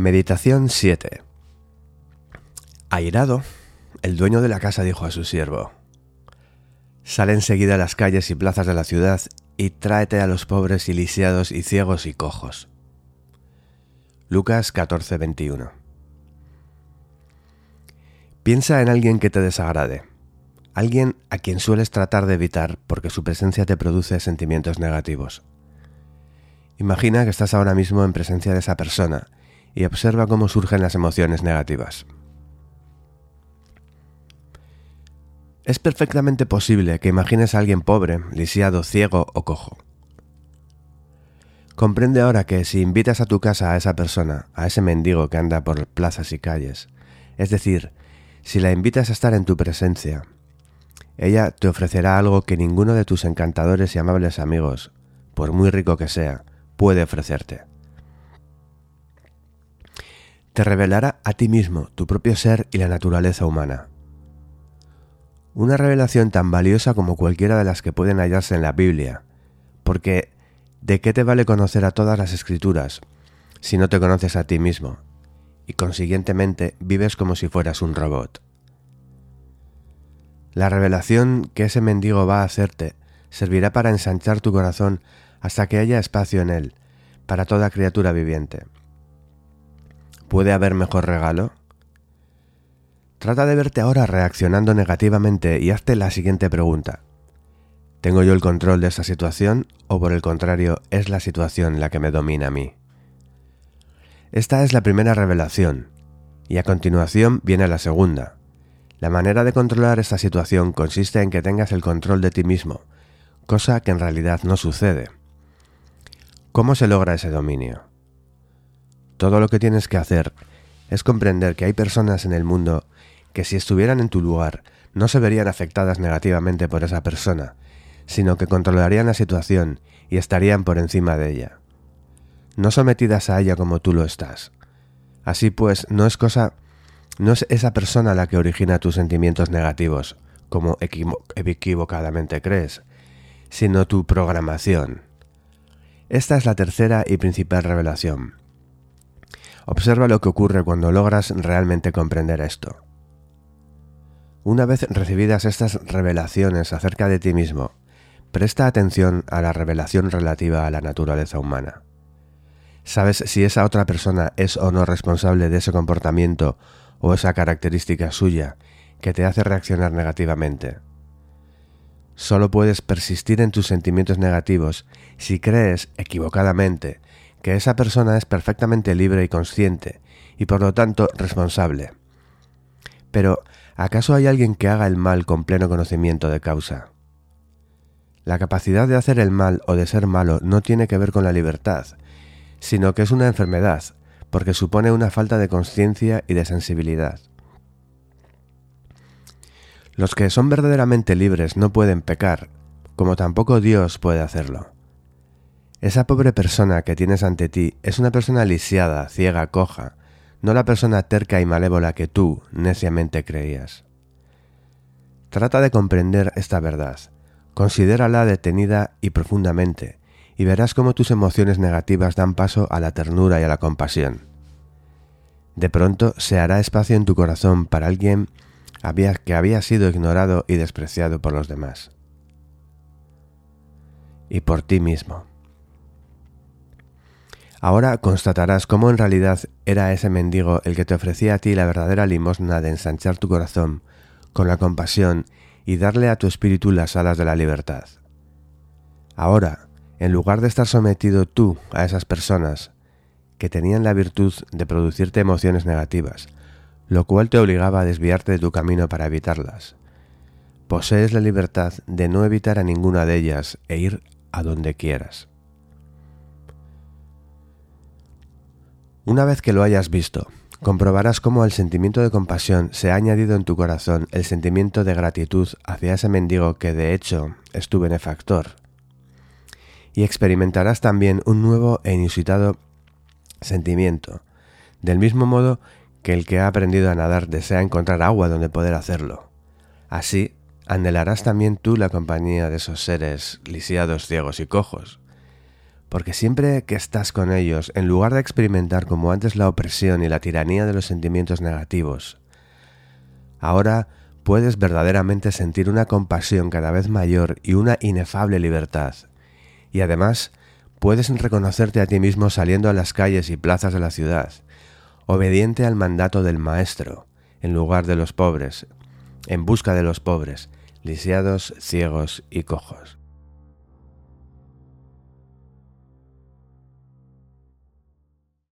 Meditación 7 Airado, el dueño de la casa dijo a su siervo, Sale enseguida a las calles y plazas de la ciudad y tráete a los pobres y lisiados y ciegos y cojos. Lucas 14:21 Piensa en alguien que te desagrade, alguien a quien sueles tratar de evitar porque su presencia te produce sentimientos negativos. Imagina que estás ahora mismo en presencia de esa persona y observa cómo surgen las emociones negativas. Es perfectamente posible que imagines a alguien pobre, lisiado, ciego o cojo. Comprende ahora que si invitas a tu casa a esa persona, a ese mendigo que anda por plazas y calles, es decir, si la invitas a estar en tu presencia, ella te ofrecerá algo que ninguno de tus encantadores y amables amigos, por muy rico que sea, puede ofrecerte te revelará a ti mismo, tu propio ser y la naturaleza humana. Una revelación tan valiosa como cualquiera de las que pueden hallarse en la Biblia, porque ¿de qué te vale conocer a todas las escrituras si no te conoces a ti mismo y consiguientemente vives como si fueras un robot? La revelación que ese mendigo va a hacerte servirá para ensanchar tu corazón hasta que haya espacio en él para toda criatura viviente. ¿Puede haber mejor regalo? Trata de verte ahora reaccionando negativamente y hazte la siguiente pregunta. ¿Tengo yo el control de esta situación o por el contrario es la situación la que me domina a mí? Esta es la primera revelación y a continuación viene la segunda. La manera de controlar esta situación consiste en que tengas el control de ti mismo, cosa que en realidad no sucede. ¿Cómo se logra ese dominio? Todo lo que tienes que hacer es comprender que hay personas en el mundo que si estuvieran en tu lugar no se verían afectadas negativamente por esa persona, sino que controlarían la situación y estarían por encima de ella. No sometidas a ella como tú lo estás. Así pues, no es cosa no es esa persona la que origina tus sentimientos negativos, como equivocadamente crees, sino tu programación. Esta es la tercera y principal revelación. Observa lo que ocurre cuando logras realmente comprender esto. Una vez recibidas estas revelaciones acerca de ti mismo, presta atención a la revelación relativa a la naturaleza humana. ¿Sabes si esa otra persona es o no responsable de ese comportamiento o esa característica suya que te hace reaccionar negativamente? Solo puedes persistir en tus sentimientos negativos si crees equivocadamente que esa persona es perfectamente libre y consciente, y por lo tanto responsable. Pero, ¿acaso hay alguien que haga el mal con pleno conocimiento de causa? La capacidad de hacer el mal o de ser malo no tiene que ver con la libertad, sino que es una enfermedad, porque supone una falta de conciencia y de sensibilidad. Los que son verdaderamente libres no pueden pecar, como tampoco Dios puede hacerlo. Esa pobre persona que tienes ante ti es una persona lisiada, ciega, coja, no la persona terca y malévola que tú neciamente creías. Trata de comprender esta verdad, considérala detenida y profundamente, y verás cómo tus emociones negativas dan paso a la ternura y a la compasión. De pronto se hará espacio en tu corazón para alguien que había sido ignorado y despreciado por los demás. Y por ti mismo. Ahora constatarás cómo en realidad era ese mendigo el que te ofrecía a ti la verdadera limosna de ensanchar tu corazón con la compasión y darle a tu espíritu las alas de la libertad. Ahora, en lugar de estar sometido tú a esas personas que tenían la virtud de producirte emociones negativas, lo cual te obligaba a desviarte de tu camino para evitarlas, posees la libertad de no evitar a ninguna de ellas e ir a donde quieras. Una vez que lo hayas visto, comprobarás cómo al sentimiento de compasión se ha añadido en tu corazón el sentimiento de gratitud hacia ese mendigo que de hecho es tu benefactor. Y experimentarás también un nuevo e inusitado sentimiento, del mismo modo que el que ha aprendido a nadar desea encontrar agua donde poder hacerlo. Así, anhelarás también tú la compañía de esos seres lisiados, ciegos y cojos, porque siempre que estás con ellos, en lugar de experimentar como antes la opresión y la tiranía de los sentimientos negativos, ahora puedes verdaderamente sentir una compasión cada vez mayor y una inefable libertad. Y además, puedes reconocerte a ti mismo saliendo a las calles y plazas de la ciudad, obediente al mandato del Maestro, en lugar de los pobres, en busca de los pobres, lisiados, ciegos y cojos.